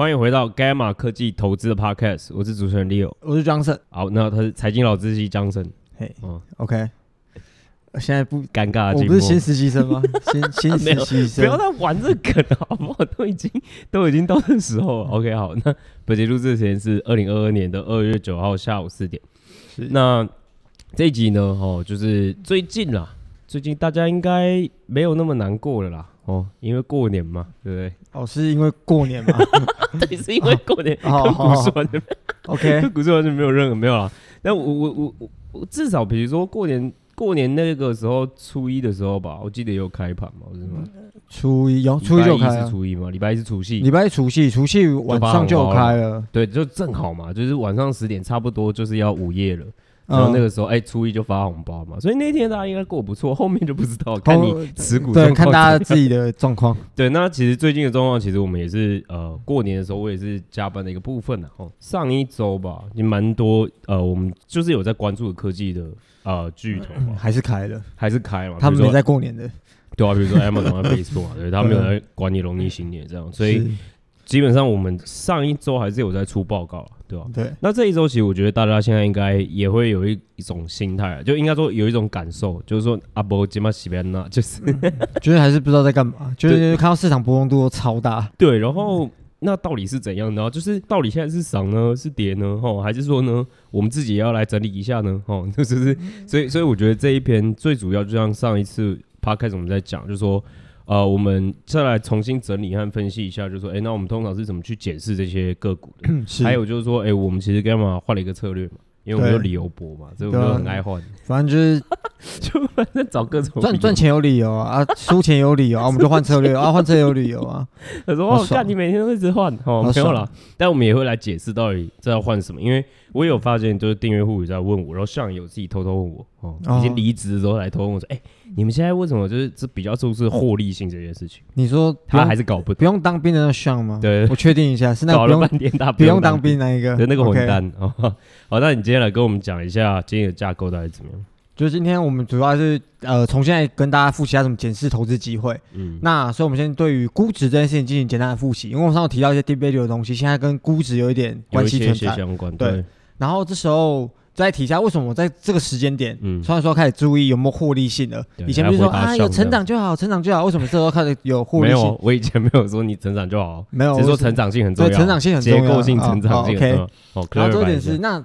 欢迎回到 Gamma 科技投资的 Podcast，我是主持人 Leo，我是 Johnson。好，那他是财经老知识 Johnson。嘿，嗯，OK。现在不尴尬，我不是新实习生吗？新新实习生，不要再玩这个梗好不好？都已经都已经到这时候了。OK，好，那本节录制时间是二零二二年的二月九号下午四点。是，那这一集呢？哦，就是最近啦，最近大家应该没有那么难过了啦。哦，因为过年嘛，对不对？哦，是因为过年吗？对，是因为过年。跟股市完全，OK，跟股市完全没有任何没有啦。但我我我我我至少比如说过年过年那个时候初一的时候吧，我记得有开盘嘛，是吗？初一有初一就开，是初一嘛，礼拜一是除夕，礼拜一除夕，除夕晚上就开了。对，就正好嘛，就是晚上十点，差不多就是要午夜了。然后那个时候，哎、初一就发红包嘛，所以那天大家应该过不错。后面就不知道，看你持股对，看大家自己的状况。对，那其实最近的状况，其实我们也是呃，过年的时候我也是加班的一个部分呢。哦，上一周吧，也蛮多呃，我们就是有在关注的科技的呃巨头嘛，还是开了，还是开嘛。他们没在过年的，对啊，比如说 Amazon、Facebook 嘛，对，他们有在管理农历新年这样，所以基本上我们上一周还是有在出报告。对吧？对，那这一周其实我觉得大家现在应该也会有一一种心态，就应该说有一种感受，就是说阿波吉玛西边那，就是觉得 还是不知道在干嘛，就是看到市场波动度都超大。对，然后那到底是怎样呢？就是到底现在是涨呢，是跌呢？吼，还是说呢，我们自己也要来整理一下呢？吼，就是所以所以我觉得这一篇最主要就像上一次 Podcast 我们在讲，就是说。呃，我们再来重新整理和分析一下，就是说，哎、欸，那我们通常是怎么去检视这些个股的？还有就是说，哎、欸，我们其实干嘛换了一个策略嘛？因为我们有理由博嘛，所以我们很爱换。反正就是，就反正找各种赚赚钱有理由啊，输钱有理由啊，我们就换策略啊，换策略有理由啊。他说：“我看你每天都一直换，哦，没有啦。但我们也会来解释到底这要换什么，因为。我有发现，就是订阅户也在问我，然后上有自己偷偷问我，哦，已经离职的时候来偷偷问我说，哎、欸，你们现在为什么就是这比较重视获利性这件事情？你说他还是搞不懂，不用当兵的那上吗？对，我确定一下，是那个不用，不用当兵那一个，对，那个混蛋哦。好，那你今天来跟我们讲一下今天的架构大概怎么样？就是今天我们主要是呃，从现在跟大家复习一下怎么检视投资机会。嗯，那所以我们先对于估值这件事情进行简单的复习，因为我上次提到一些 deep value 的东西，现在跟估值有一点关系存在，相关对。对然后这时候再提一下，为什么我在这个时间点，嗯，突然说开始注意有没有获利性了？以前不是说啊，有成长就好，成长就好。为什么这时候开始有获利性？没有，我以前没有说你成长就好，没有，只是说成长性很重要，对，成长性很重要，结构性成长性很重要。OK，然后重点是，那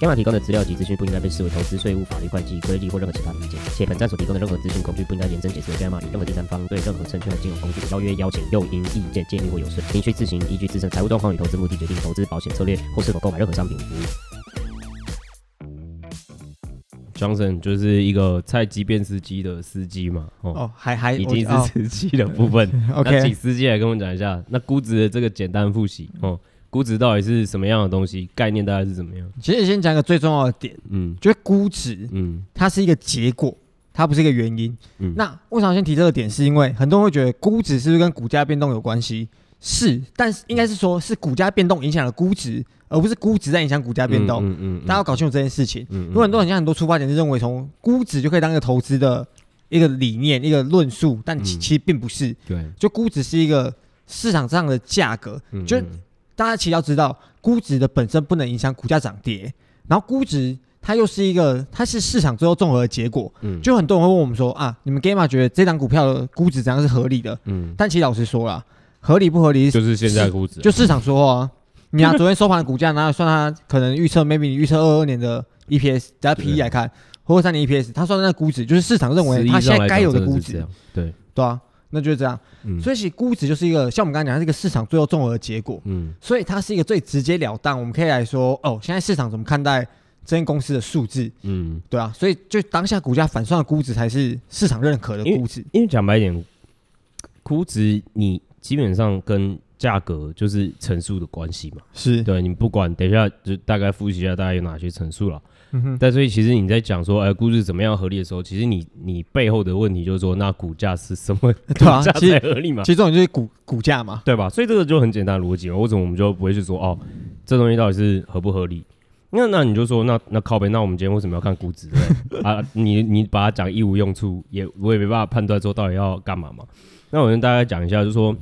Gamma 提供的资料及资讯不应该被视为投资、税务、法律、会计、规例或任何其他意见，且本站所提供的任何资讯工具不应该验证解释 Gamma 与任何第三方对任何证券和金融工具的邀约、邀请、诱因、意见、建议或有损，您需自行依据自身财务状况与投资目的决定投资保险策略或是否购买任何商品。Johnson 就是一个菜鸡变司机的司机嘛？哦，哦还还已经是司机的部分。哦、那请司机来跟我们讲一下，那估值的这个简单复习哦。估值到底是什么样的东西？概念大概是怎么样？其实先讲一个最重要的点，嗯，就是估值，嗯，它是一个结果，它不是一个原因。嗯，那为什么先提这个点？是因为很多人会觉得估值是不是跟股价变动有关系？是，但是应该是说是股价变动影响了估值，而不是估值在影响股价变动。嗯嗯，大家要搞清楚这件事情。嗯，因为很多人像很多出发点是认为从估值就可以当一个投资的一个理念、一个论述，但其其实并不是。对，就估值是一个市场上的价格，就。大家其实要知道，估值的本身不能影响股价涨跌，然后估值它又是一个，它是市场最后综合的结果。嗯，就很多人会问我们说啊，你们 Gamma 觉得这档股票的估值怎样是合理的？嗯，但其实老实说啦，合理不合理就是现在估值，就市场说话啊。你啊，昨天收盘的股价，拿来算它可能预测，maybe 你预测二二年的 EPS，加 PE 来看，或者三年 EPS，它算的那个估值就是市场认为它现在该有的估值。对，对啊。那就是这样，嗯、所以其实估值就是一个像我们刚才讲，它是一个市场最后综合的结果，嗯，所以它是一个最直截了当，我们可以来说，哦，现在市场怎么看待这间公司的数字，嗯，对啊，所以就当下股价反算的估值才是市场认可的估值，因为讲白一点，估值你基本上跟价格就是乘数的关系嘛。是。对，你不管，等一下就大概复习一下大概有哪些乘数了。嗯哼。但所以其实你在讲说，哎、呃，估值怎么样合理的时候，其实你你背后的问题就是说，那股价是什么？对啊，价才合理嘛？其实这种就是股股价嘛，对吧？所以这个就很简单的逻辑嘛。为什么我们就不会去说哦，这东西到底是合不合理？那那你就说，那那靠背，那我们今天为什么要看估值？啊，你你把它讲一无用处，也我也没办法判断说到底要干嘛嘛。那我跟大家讲一下，就是说，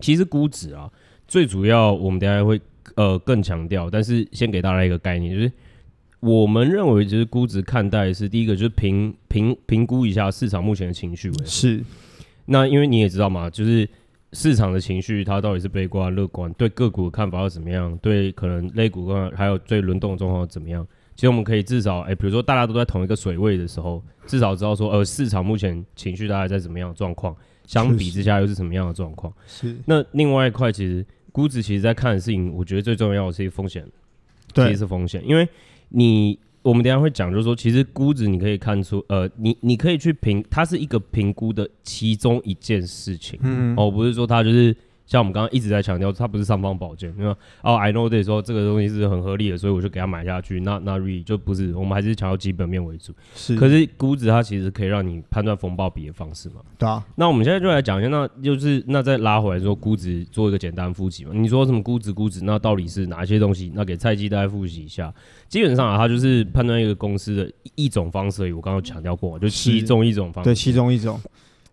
其实估值啊，最主要我们等下会呃更强调，但是先给大家一个概念，就是我们认为就是估值看待是第一个就是评评评估一下市场目前的情绪是。那因为你也知道嘛，就是。市场的情绪，它到底是悲观、乐观？对个股的看法要怎么样？对可能类股还有最轮动的状况怎么样？其实我们可以至少，哎、欸，比如说大家都在同一个水位的时候，至少知道说，呃，市场目前情绪大概在怎么样的状况？相比之下又是什么样的状况？是。那另外一块，其实估值其实在看的事情，我觉得最重要的是一个风险，对，其实是风险，因为你。我们等下会讲，就是说，其实估值你可以看出，呃，你你可以去评，它是一个评估的其中一件事情，嗯，哦，不是说它就是。像我们刚刚一直在强调，它不是尚方宝剑，因为哦，I know that 说这个东西是很合理的，所以我就给它买下去。那那 really 就不是，我们还是强调基本面为主。是，可是估值它其实可以让你判断风暴比的方式嘛。对啊。那我们现在就来讲一下，那就是那再拉回来说估值，做一个简单复习嘛。你说什么估值？估值那到底是哪些东西？那给菜鸡大家复习一下。基本上啊，它就是判断一个公司的一种方式而已。我刚刚强调过，就其中一种方式。对，其中一种。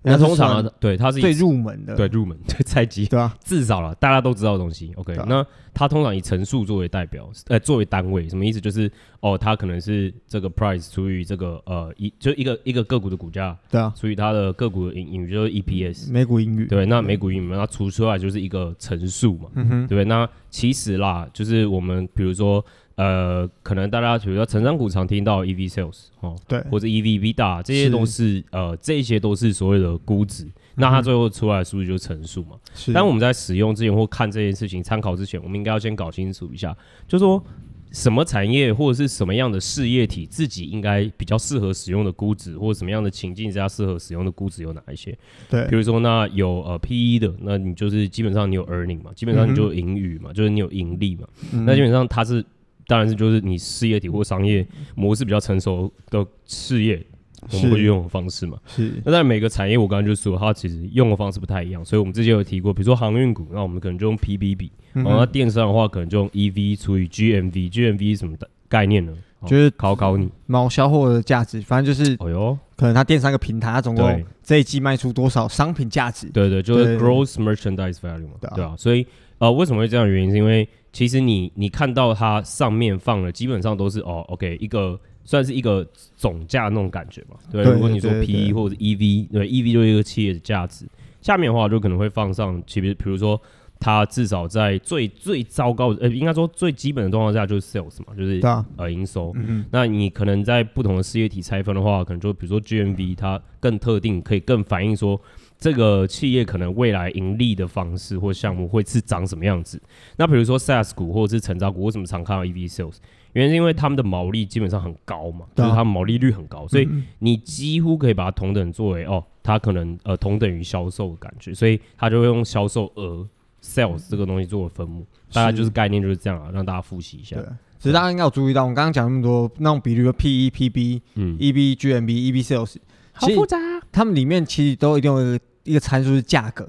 那通常、啊、对它是最入门的，对入门 对菜鸡，对啊，至少了大家都知道的东西。OK，、啊、那它通常以乘数作为代表，呃，作为单位，什么意思？就是哦，它可能是这个 price 除以这个呃一就一个一个个股的股价，对啊，除以它的个股的盈盈余就是 EPS 每股盈余，对，那每股盈余它除出来就是一个乘数嘛，嗯哼，对不对？那其实啦，就是我们比如说。呃，可能大家比如说成长股常听到 EV sales 哦，对，或者 EV/EBITDA 这些都是，是呃，这些都是所谓的估值，嗯，那它最后出来的数据就是乘数嘛。是。但我们在使用之前或看这件事情参考之前，我们应该要先搞清楚一下，就是说什么产业或者是什么样的事业体自己应该比较适合使用的估值，或者什么样的情境之下适合使用的估值有哪一些？对。比如说那有呃 PE 的，那你就是基本上你有 earning 嘛，基本上你就有盈余嘛，嗯，就是你有盈利嘛，嗯，那基本上它是。当然是，就是你事业体或商业模式比较成熟的事业，我们会去用的方式嘛。是。那在每个产业，我刚刚就说，它其实用的方式不太一样。所以我们之前有提过，比如说航运股，那我们可能就用 PB 比；然后那电商的话，可能就用 EV 除以 GMV。GMV 是什么的概念呢？就是考考你，毛销货的价值，反正就是，哎呦，可能它电商一个平台，它总共这一季卖出多少商品价值？对对，就是 Gross Merchandise Value 嘛，对啊。所以呃，为什么会这样的原因？是因为其实你你看到它上面放的基本上都是哦，OK，一个算是一个总价那种感觉嘛。对，如果你说 PE 或者 EV，对，EV 就是一个企业的价值。下面的话就可能会放上，其实比如说它至少在最最糟糕的，呃，应该说最基本的状况下就是 sales 嘛，就是呃营收。嗯。那你可能在不同的事业体拆分的话，可能就比如说 GMV 它更特定，可以更反映说。这个企业可能未来盈利的方式或项目会是长什么样子？那比如说 SaaS 股或者是成长股，为什么常看到 EV sales？原因是因为他们的毛利基本上很高嘛，就是他们毛利率很高，所以你几乎可以把它同等作为哦，它可能呃同等于销售的感觉，所以它就会用销售额 sales 这个东西作为分母，大概就是概念就是这样啊，让大家复习一下。其实大家应该有注意到，我们刚刚讲那么多那种比如说 PE、PB、嗯、E B、G M B、E B sales，好复杂，他们里面其实都一定有一个。一个参数是价格，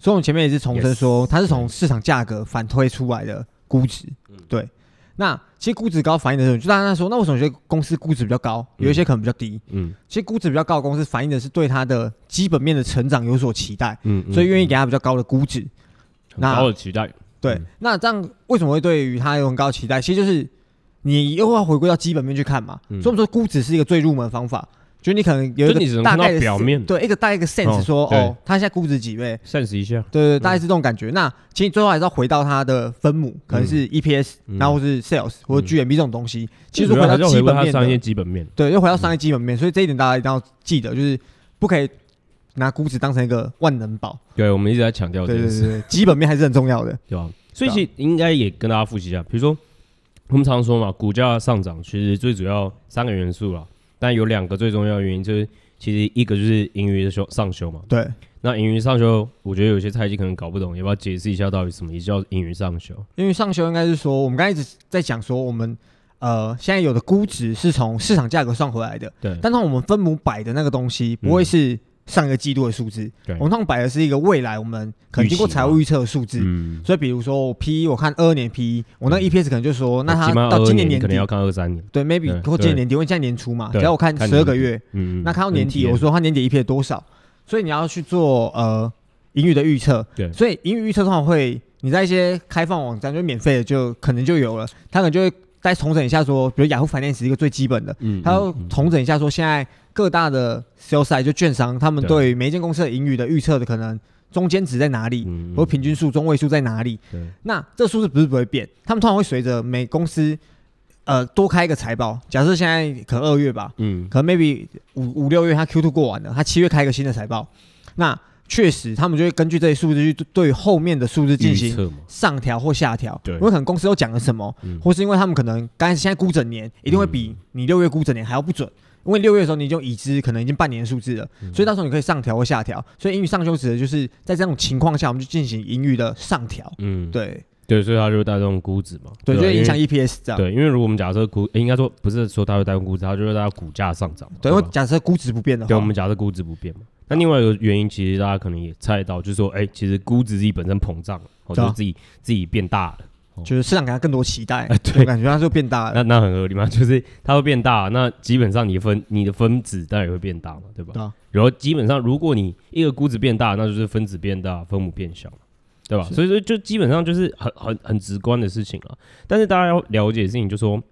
所以我们前面也是重申说，它是从市场价格反推出来的估值。对，那其实估值高反映的是，就大家说，那为什么有些公司估值比较高，有一些可能比较低？嗯，其实估值比较高的公司反映的是对它的基本面的成长有所期待，嗯，所以愿意给它比较高的估值。那高的期待，对，那这样为什么会对于它有很高的期待？其实就是你又要回归到基本面去看嘛。所以我们说估值是一个最入门的方法。就你可能有一个大概的表面，对一个大概一个 sense 说哦，它现在估值几倍？sense 一下，对对，大概是这种感觉。那其实最后还是要回到它的分母，可能是 EPS，然后是 sales 或者 GMB 这种东西。其实回到基本面，商业基本面，对，又回到商业基本面。所以这一点大家一定要记得，就是不可以拿估值当成一个万能宝。对，我们一直在强调这件事，基本面还是很重要的，对吧？所以其实应该也跟大家复习一下，比如说我们常说嘛，股价上涨其实最主要三个元素啦，但有两个最重要的原因就是。其实一个就是盈余的修上修嘛。对。那盈余上修，我觉得有些菜鸡可能搞不懂，要不要解释一下到底什么叫盈余上修？盈余上修应该是说，我们刚才一直在讲说，我们呃现在有的估值是从市场价格算回来的。对。但是我们分母摆的那个东西不会是上一个季度的数字，对。我们通常摆的是一个未来我们可能经过财务预测的数字。嗯。所以比如说我 P，我看二二年 P，我那 EPS 可能就说，那它到今年年底可能要看二三年。对，maybe 或今年年底，因为现在年初嘛，只要我看十二个月，嗯，那看到年底，我说它年底 EPS 多少，所以你要去做呃。盈余的预测，对，所以盈余预测通常会你在一些开放网站就免费的就可能就有了，他可能就会再重整一下说，比如雅虎 Finance 是一个最基本的，嗯，他要重整一下说现在各大的 sell side 就券商他们对。于每一间公司的盈余的预测的可能中间值在哪里，嗯，或平均数中位数在哪里，那这数字不是不会变，他们通常会随着每公司呃多开一个财报，假设现在可能二月吧，嗯，可能 maybe 五五六月他 Q2 过完了，他七月开一个新的财报，那。确实，他们就会根据这些数字去对后面的数字进行上调或下调。对，因为可能公司都讲了什么，嗯、或是因为他们可能刚开始现在估整年一定会比你六月估整年还要不准，因为六月的时候你就已知可能已经半年数字了，嗯、所以到时候你可以上调或下调。所以英语上修指的就是在这种情况下，我们就进行英语的上调。嗯，对对，所以它就会带动估值嘛，对，就会影响 EPS 这样。对，因为如果我们假设估，应该说不是说它会带动估值，它就会带动股价上涨。对，因为假设估值不变的话，对，我们假设估值不变嘛。那另外一个原因，其实大家可能也猜到，就是说，哎、欸，其实估值自己本身膨胀了，或者自己自己变大了，就是市场给他更多期待，欸、对，感觉它就变大了。那那很合理嘛，就是它会变大，那基本上你分你的分子当然也会变大嘛，对吧？对啊。然后基本上，如果你一个估值变大，那就是分子变大，分母变小，对吧？所以说，就基本上就是很很很直观的事情了。但是大家要了解的事情，就是说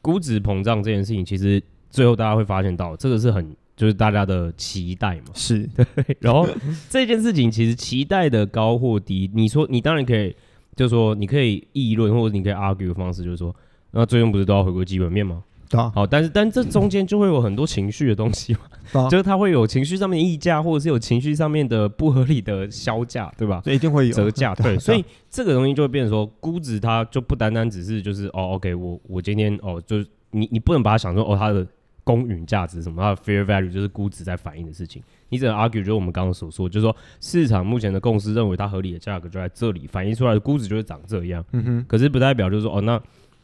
估值膨胀这件事情，其实最后大家会发现到，这个是很。就是大家的期待嘛，是 对。然后这件事情其实期待的高或低，你说你当然可以，就是说你可以议论或者你可以 argue 的方式，就是说，那最终不是都要回归基本面吗？对啊。好，但是但这中间就会有很多情绪的东西嘛，啊、就是它会有情绪上面的溢价，或者是有情绪上面的不合理的销价，对吧？所以一定会有折价，对。所以这个东西就会变成说，估值它就不单单只是就是哦，OK，我我今天哦，就是你你不能把它想说哦，它的。公允价值什么？它的 fair value 就是估值在反映的事情。你只能 argue，就是我们刚刚所说，就是说市场目前的共识认为它合理的价格就在这里，反映出来的估值就是长这样。嗯哼。可是不代表就是说，哦，那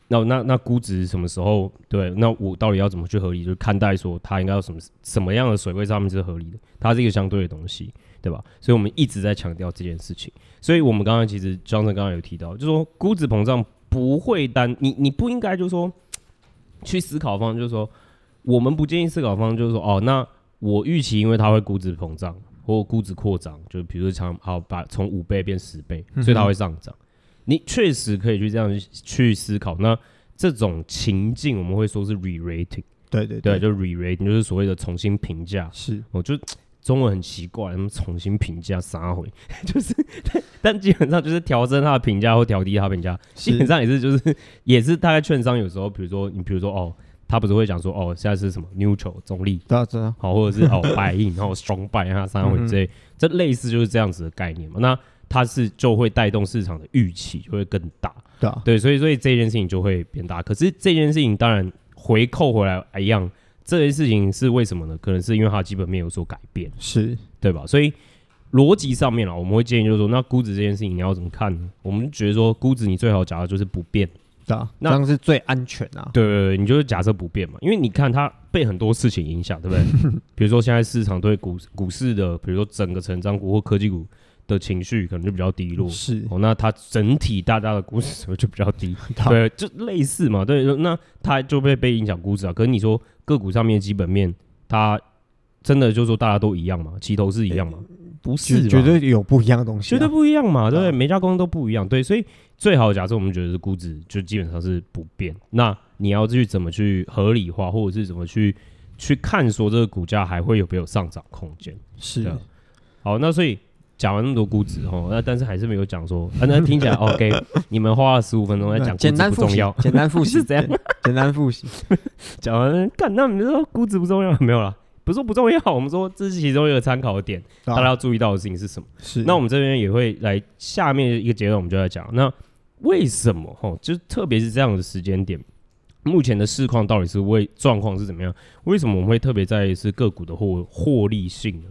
那那那估值什么时候对？那我到底要怎么去合理？就是看待说它应该有什么什么样的水位上面是合理的？它是一个相对的东西，对吧？所以我们一直在强调这件事情。所以我们刚刚其实 Johnson 刚刚有提到，就是说估值膨胀不会单你你不应该就是说去思考方就是说。我们不建议思考方就是说，哦，那我预期，因为它会估值膨胀或估值扩张，就比如说像好把从五倍变十倍，所以它会上涨。嗯、你确实可以去这样去思考。那这种情境我们会说是 re-rating，对对对，对就 re-rating 就是所谓的重新评价。是，我就中文很奇怪，他们重新评价啥回？就是但，但基本上就是调升它的评价或调低它的评价，基本上也是就是也是大概券商有时候，比如说你比如说哦。他不是会讲说哦，现在是什么 neutral 中立，对啊，对啊，好，或者是哦 buy in，然后 strong buy 啊，三回这类，这类似就是这样子的概念嘛。那它是就会带动市场的预期就会更大，对啊，对，所以所以这件事情就会变大。可是这件事情当然回扣回来一样，这件事情是为什么呢？可能是因为它基本面有所改变，是对吧？所以逻辑上面啊，我们会建议就是说，那估值这件事情你要怎么看呢？我们觉得说估值你最好假的就是不变。啊，那这样是最安全啊。对对对，你就是假设不变嘛，因为你看它被很多事情影响，对不对？比如说现在市场对股股市的，比如说整个成长股或科技股的情绪可能就比较低落，是哦，那它整体大家的估值就比较低，对，就类似嘛，对，那它就被被影响估值啊。可是你说个股上面基本面，它真的就是说大家都一样嘛？齐头是一样嘛？欸不是，绝对有不一样的东西，绝对不一样嘛，对不对？每家公司都不一样，对，所以最好假设我们觉得是估值，就基本上是不变。那你要去怎么去合理化，或者是怎么去去看说这个股价还会有没有上涨空间？是。好，那所以讲完那么多估值哦，那但是还是没有讲说，啊，那听起来 OK。你们花了十五分钟在讲简单不重要，简单复习是这样，简单复习。讲完，干，那你们说估值不重要没有了？不是说不重要，我们说这是其中一个参考的点，大家要注意到的事情是什么？是。那我们这边也会来下面一个阶段，我们就在讲，那为什么哈，就特别是这样的时间点，目前的市况到底是为状况是怎么样？为什么我们会特别在意是个股的获获利性呢？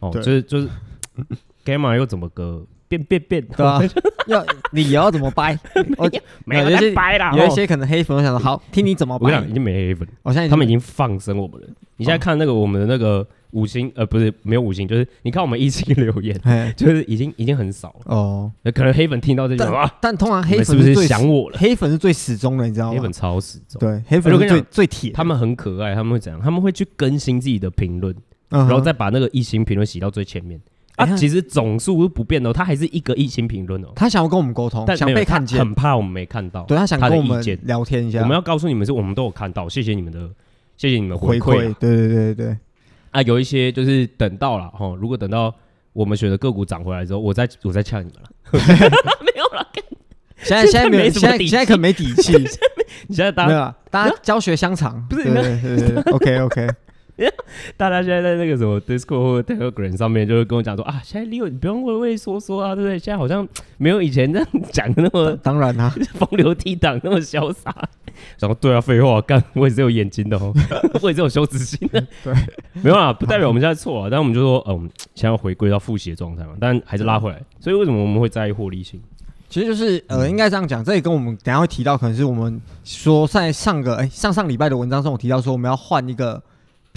哦，就是就是 Gamma 又怎么个变变变？对啊，要你要怎么掰？我 没有些掰啦，有一些可能黑粉，我想说好听你怎么掰。我讲已经没黑粉，我现在他们已经放生我们了。你现在看那个我们的那个。五星呃不是没有五星，就是你看我们一星留言，就是已经已经很少了哦。可能黑粉听到这句话，但通常黑粉是不是想我了？黑粉是最死忠的，你知道吗？黑粉超死忠。对，黑粉是最最铁。他们很可爱，他们会怎样？他们会去更新自己的评论，然后再把那个一星评论洗到最前面。啊，其实总数是不变的，他还是一个一星评论哦。他想要跟我们沟通，但想被看见，很怕我们没看到。对，他想跟我们聊天一下。我们要告诉你们是，我们都有看到，谢谢你们的，谢谢你们回馈。对对对对。啊，有一些就是等到了哈，如果等到我们选的个股涨回来之后，我再我再呛你们了。没有了，现在现在没现在现在可没底气。你 现在大家大家教学相长，不是？对对对，OK OK。大家现在在那个什么 Discord 或者 Telegram 上面，就会跟我讲说啊，现在 Leo 你不用畏畏缩缩啊，对不对？现在好像没有以前这样讲的那么当然啊，风流倜傥那么潇洒。然后对啊，废话，干我也是有眼睛的哦，我也是有羞耻心的。对，没有啦，不代表我们现在错啊，但我们就说，嗯，想要回归到复习的状态嘛，但还是拉回来。所以为什么我们会在意获利性？其实就是呃，应该这样讲，这也跟我们等下会提到，可能是我们说在上个哎上上礼拜的文章中，我提到说我们要换一个。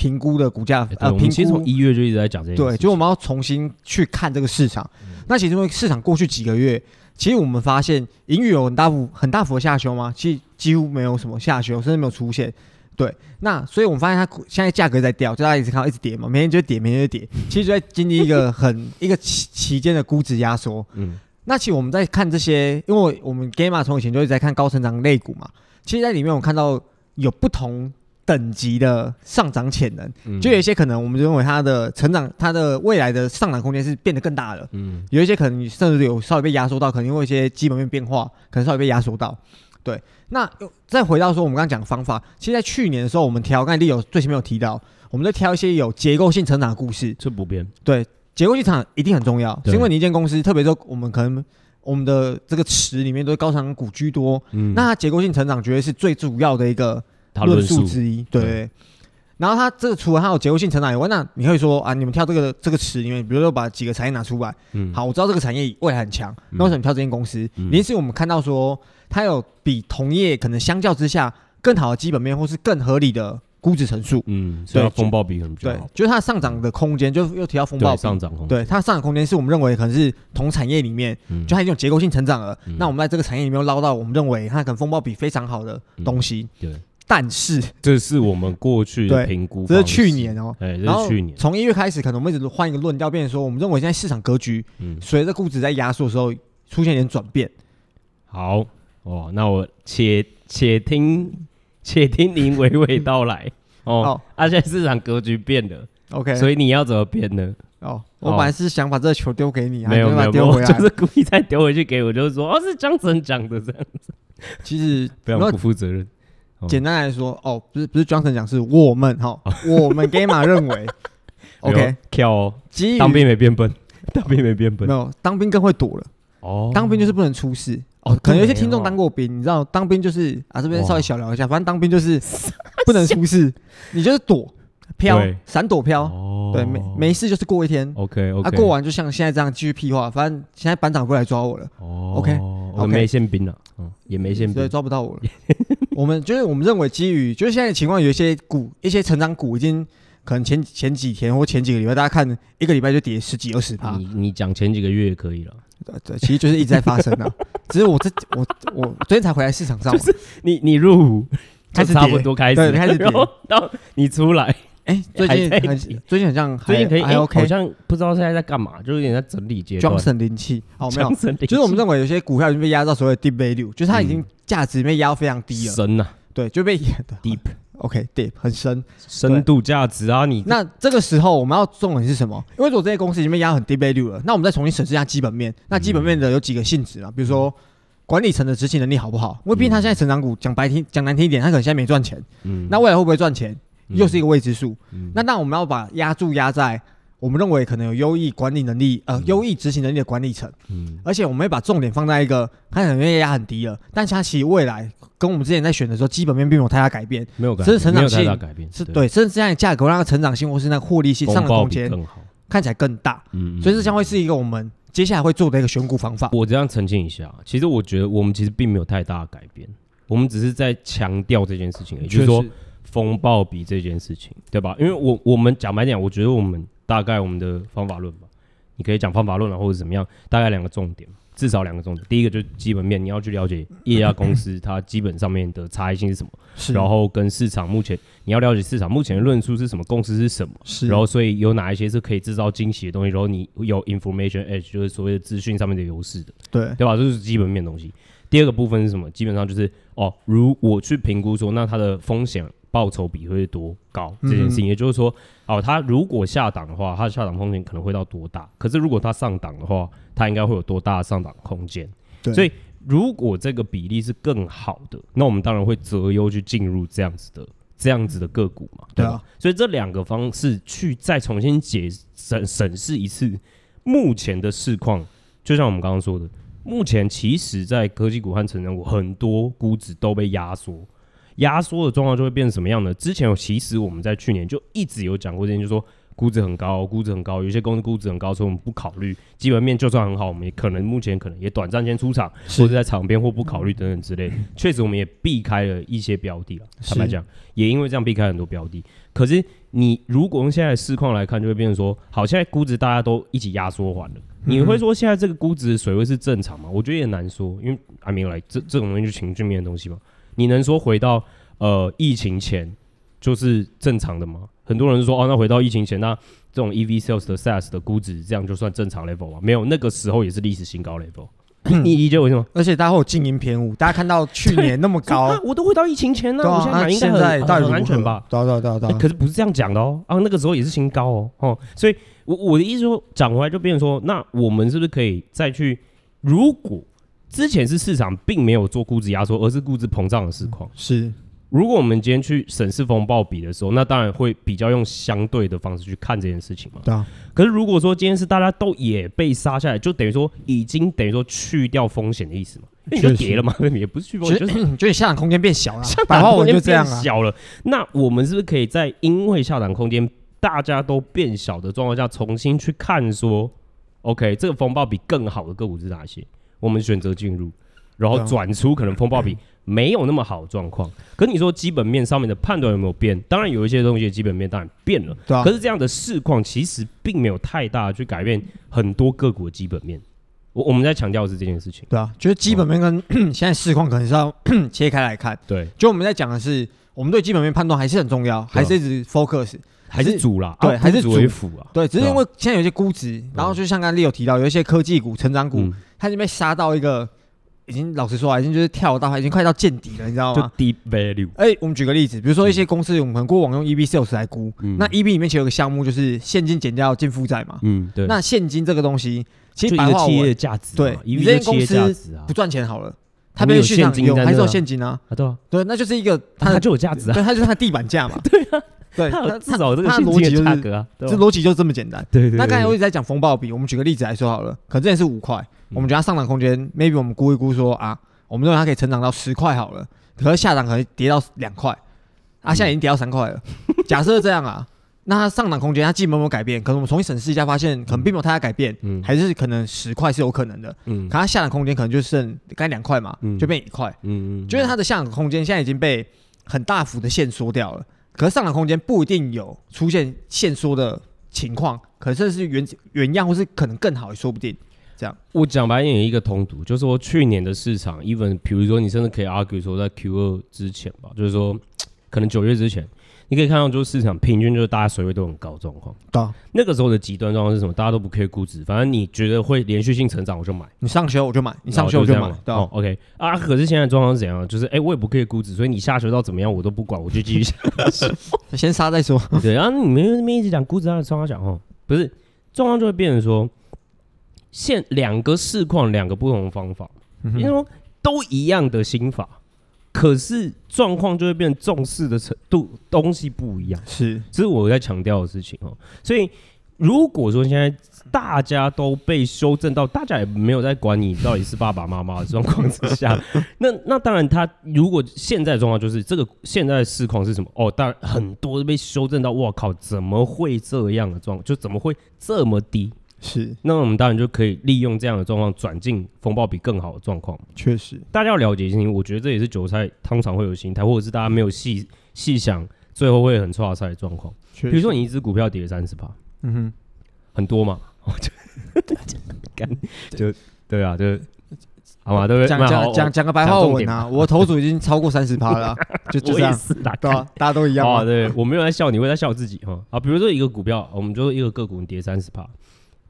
评估的股价，呃，评估其实从一月就一直在讲这些。对，就我们要重新去看这个市场。嗯、那其实因为市场过去几个月，其实我们发现盈余有很大幅很大幅的下修吗？其实几乎没有什么下修，甚至没有出现。对，那所以我们发现它现在价格在掉，就大家一直看到一直跌嘛，每天就跌，每天就跌。其实就在经历一个很 一个期期间的估值压缩。嗯，那其实我们在看这些，因为我们 Gamma 从以前就一直在看高成长类股嘛。其实，在里面我看到有不同。等级的上涨潜能，就有一些可能，我们就认为它的成长，它的未来的上涨空间是变得更大的。嗯，有一些可能甚至有稍微被压缩到，可能因为一些基本面变化，可能稍微被压缩到。对，那再回到说我们刚刚讲的方法，其实，在去年的时候，我们挑，刚才有最前面有提到，我们在挑一些有结构性成长的故事，这不变。对，结构性成长一定很重要，是因为你一间公司，特别说我们可能我们的这个池里面都是高成长股居多，嗯，那它结构性成长绝对是最主要的一个。论述之一，对，对，然后它这个除了它有结构性成长以外，那你可以说啊，你们挑这个这个词里面，比如说把几个产业拿出来，嗯，好，我知道这个产业未来很强，那为什么挑这间公司？原因是我们看到说它有比同业可能相较之下更好的基本面，或是更合理的估值陈述，嗯，对，风暴比很对，就是它上涨的空间，就又提到风暴比。上涨空间，对，它上涨空间是我们认为可能是同产业里面，就它一种结构性成长了，那我们在这个产业里面捞到我们认为它可能风暴比非常好的东西，对。但是 这是我们过去的评估，这是去年哦、喔。哎，这是去年。从一月开始，可能我们一直换一个论调，变成说，我们认为现在市场格局，嗯，随着估值在压缩的时候，出现一点转变。好哦，那我且且听且听您娓娓道来 哦。啊，现在市场格局变了，OK，所以你要怎么变呢？哦，我本来是想把这个球丢给你，没有没有，就是故意再丢回去给我，就是说，哦，是江晨讲的这样子。其实 不要不负责任。简单来说，哦，不是不是，Johnson 讲是我们哈，我们 Gamma 认为，OK，跳哦，当兵没变笨，当兵没变笨，没有，当兵更会躲了，哦，当兵就是不能出事，哦，可能有些听众当过兵，你知道，当兵就是啊，这边稍微小聊一下，反正当兵就是 不能出事，你就是躲飘，闪躲飘，对，没没事就是过一天，OK OK，啊，过完就像现在这样继续屁话，反正现在班长不来抓我了。哦，OK，我没宪兵了，嗯，也没宪兵，对，抓不到我了。我们就是我们认为，基于就是现在的情况，有一些股、一些成长股已经可能前前几天或前几个礼拜，大家看一个礼拜就跌十几二十趴。你你讲前几个月也可以了。对对，其实就是一直在发生啊。只是我这我我昨天才回来市场上，就是你你入伍 开始差不多开始对开始跌，到你出来。哎，最近很最近很像，最近可以还 OK，好像不知道现在在干嘛，就有点在整理阶段，装神灵气。好，没有，就是我们认为有些股票已经被压到所谓的 deep value，就是它已经价值被压到非常低了，深呐，对，就被 deep，OK，deep 很深，深度价值啊，你那这个时候我们要重点是什么？因为如果这些公司已经被压很 deep value 了，那我们再重新审视一下基本面，那基本面的有几个性质啊，比如说管理层的执行能力好不好？因为毕竟它现在成长股，讲白听讲难听一点，他可能现在没赚钱，嗯，那未来会不会赚钱？又是一个未知数，嗯、那那我们要把压注压在我们认为可能有优异管理能力，呃，优异执行能力的管理层。嗯，而且我们会把重点放在一个，它可能压很低了，但它其实未来跟我们之前在选的时候，基本面并没有太大改变，没有改变，成长性改变，是对，甚至这样的价格让它成长性或是那个获利性上的空间看起来更大。嗯，所以这将会是一个我们接下来会做的一个选股方法。我这样澄清一下，其实我觉得我们其实并没有太大的改变，我们只是在强调这件事情而已，就是说风暴比这件事情，对吧？因为我我们讲白点，我觉得我们。大概我们的方法论吧，你可以讲方法论啊，或者怎么样？大概两个重点，至少两个重点。第一个就是基本面，你要去了解一家公司它基本上面的差异性是什么，是。然后跟市场目前你要了解市场目前的论述是什么，公司是什么，是。然后所以有哪一些是可以制造惊喜的东西，然后你有 information edge，就是所谓的资讯上面的优势的，对对吧？这就是基本面的东西。第二个部分是什么？基本上就是哦，如我去评估说，那它的风险。报酬比会多高这件事情，也就是说，哦，它如果下档的话，它的下档风险可能会到多大？可是如果它上档的话，它应该会有多大的上档空间？对，所以如果这个比例是更好的，那我们当然会择优去进入这样子的这样子的个股嘛，对吧？对啊，所以这两个方式去再重新解审审视一次目前的市况，就像我们刚刚说的，目前其实在科技股和成长股很多估值都被压缩。压缩的状况就会变成什么样呢？之前有，其实我们在去年就一直有讲过这件，就是说估值很高，估值很高，有些公司估值很高，所以我们不考虑基本面，就算很好，我们也可能目前可能也短暂先出场，或者在场边或不考虑等等之类。确实，我们也避开了一些标的了。坦白讲，也因为这样避开很多标的。可是你如果用现在的市况来看，就会变成说，好，现在估值大家都一起压缩完了。你会说现在这个估值水位是正常吗？我觉得也难说，因为还没有来这这种东西是情绪面的东西嘛。你能说回到呃疫情前就是正常的吗？很多人说哦，那回到疫情前，那这种 EV sales 的 SaaS 的估值这样就算正常 level 吗？没有，那个时候也是历史新高 level。你理解为什么？而且大家会有静音偏误，大家看到去年那么高，我都回到疫情前呢。我现在买应该很很安全吧？对对对对。可是不是这样讲的哦，啊，那个时候也是新高哦，哦，所以我我的意思说，讲回来就变成说，那我们是不是可以再去，如果之前是市场并没有做估值压缩，而是估值膨胀的市况。是，如果我们今天去审视风暴比的时候，那当然会比较用相对的方式去看这件事情嘛。对啊。可是如果说今天是大家都也被杀下来，就等于说已经等于说去掉风险的意思嘛？因为你就跌了嘛，也不是去风险，就是就你下档空间变小了。下档空间变小了，那我们是不是可以在因为下档空间大家都变小的状况下，重新去看说，OK，这个风暴比更好的个股是哪些？我们选择进入，然后转出可能风暴比 没有那么好状况。可你说基本面上面的判断有没有变？当然有一些东西的基本面当然变了，对啊。可是这样的市况其实并没有太大去改变很多个股的基本面。我我们在强调的是这件事情，对啊，就是基本面跟、嗯、现在市况可能是要 切开来看。对，就我们在讲的是，我们对基本面判断还是很重要，还是一直 focus，还是主啦，对，还是主为辅啊。对，只是因为现在有些估值，然后就像刚刚 Leo 提到，有一些科技股、成长股。嗯它已经被杀到一个，已经老实说啊，已经就是跳到，已经快到见底了，你知道吗？就 deep value。哎、欸，我们举个例子，比如说一些公司，我们可能过往用 EB sales 来估，嗯、那 EB 里面其实有个项目就是现金减掉净负债嘛。嗯，对。那现金这个东西，其实白话文的价值，对，你这间公司不赚钱好了，它没有现金有，还是有现金啊？啊，对啊，对，那就是一个它就有价值啊，对，它就是它地板价嘛。对啊。对，他至少这个逻辑就是价格啊，这逻辑就这么简单。对对。那刚才我一直在讲风暴比，我们举个例子来说好了，可能之前是五块，我们觉得它上涨空间，maybe 我们估一估说啊，我们认为它可以成长到十块好了，可是下涨可能跌到两块，啊，现在已经跌到三块了。假设这样啊，那它上涨空间它基本没有改变，可能我们重新审视一下，发现可能并没有太大改变，还是可能十块是有可能的。嗯。可它下涨空间可能就剩刚才两块嘛，就变一块。嗯嗯。就是它的下涨空间现在已经被很大幅的限缩掉了。可是上涨空间不一定有出现限缩的情况，可是是原原样，或是可能更好也说不定。这样，我讲白一点，一个通读，就是说去年的市场，even 比如说你甚至可以 argue 说在 Q 二之前吧，就是说 可能九月之前。你可以看到，就是市场平均就是大家水位都很高状况。对，那个时候的极端状况是什么？大家都不可以估值，反正你觉得会连续性成长，我就买。你上修我就买，你上修我就买。对，OK 啊。可是现在状况是怎样？就是哎、欸，我也不可以估值，所以你下修到怎么样我都不管，我就继续下。先杀再说。对，然后你们那边一直讲估值，他双方讲哦，不是状况就会变成说，现两个市况两个不同的方法，因为说都一样的心法。可是状况就会变重视的程度东西不一样，是，这是我在强调的事情哦。所以如果说现在大家都被修正到，大家也没有在管你到底是爸爸妈妈的状况之下，那那当然，他如果现在的状况就是这个现在的市况是什么？哦，当然很多都被修正到，哇靠，怎么会这样的状？就怎么会这么低？是，那我们当然就可以利用这样的状况转进风暴比更好的状况。确实，大家要了解一些，我觉得这也是韭菜通常会有心态，或者是大家没有细细想，最后会很差赛的状况。比如说你一只股票跌了三十趴，嗯哼，很多嘛，就对啊，就好嘛，对不对？讲讲讲讲个白话文啊，我投组已经超过三十趴了，就就这样，对啊，大家都一样啊。对，我没有在笑你，我在笑自己哈。啊，比如说一个股票，我们就说一个个股你跌三十趴，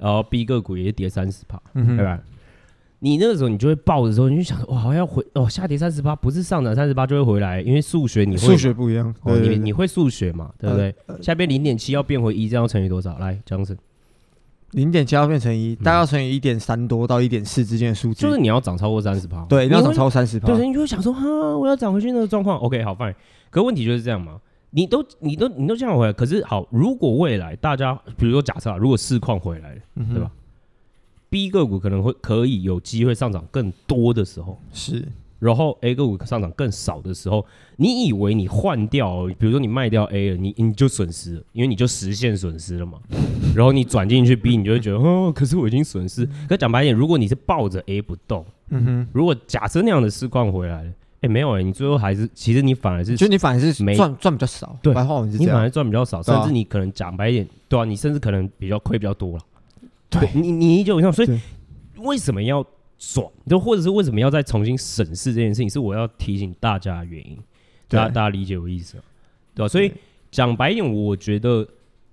然后 B 个股也跌三十趴，对吧？你那个时候，你就会抱的时候，你就想哇，好像回哦，下跌三十八，不是上涨三十八就会回来，因为数学你会数学不一样，哦，你你会数学嘛，对不对？下边零点七要变回一，这样要乘以多少？来，江神，零点七要变成一，大概要乘以一点三多到一点四之间的数字，就是你要涨超过三十趴，对，你要涨超过三十趴，对，你就会想说哈，我要涨回去那个状况，OK，好，fine。可问题就是这样嘛，你都你都你都这样回来，可是好，如果未来大家比如说假设啊，如果市况回来了，对吧？B 个股可能会可以有机会上涨更多的时候，是，然后 A 个股上涨更少的时候，你以为你换掉，比如说你卖掉 A 了，你你就损失了，因为你就实现损失了嘛。然后你转进去 B，你就会觉得哦，可是我已经损失。可讲白一点，如果你是抱着 A 不动，嗯哼，如果假设那样的市况回来了，哎，没有哎，你最后还是其实你反而是，就你反而是没赚赚比较少，对，白话文是这样，你反而赚比较少，甚至你可能讲白一点，对啊，你甚至可能比较亏比较多了。对你，你就像所以。为什么要转？就或者是为什么要再重新审视这件事情？是我要提醒大家的原因。大家大家理解我意思啊？对吧？所以讲白一点，我觉得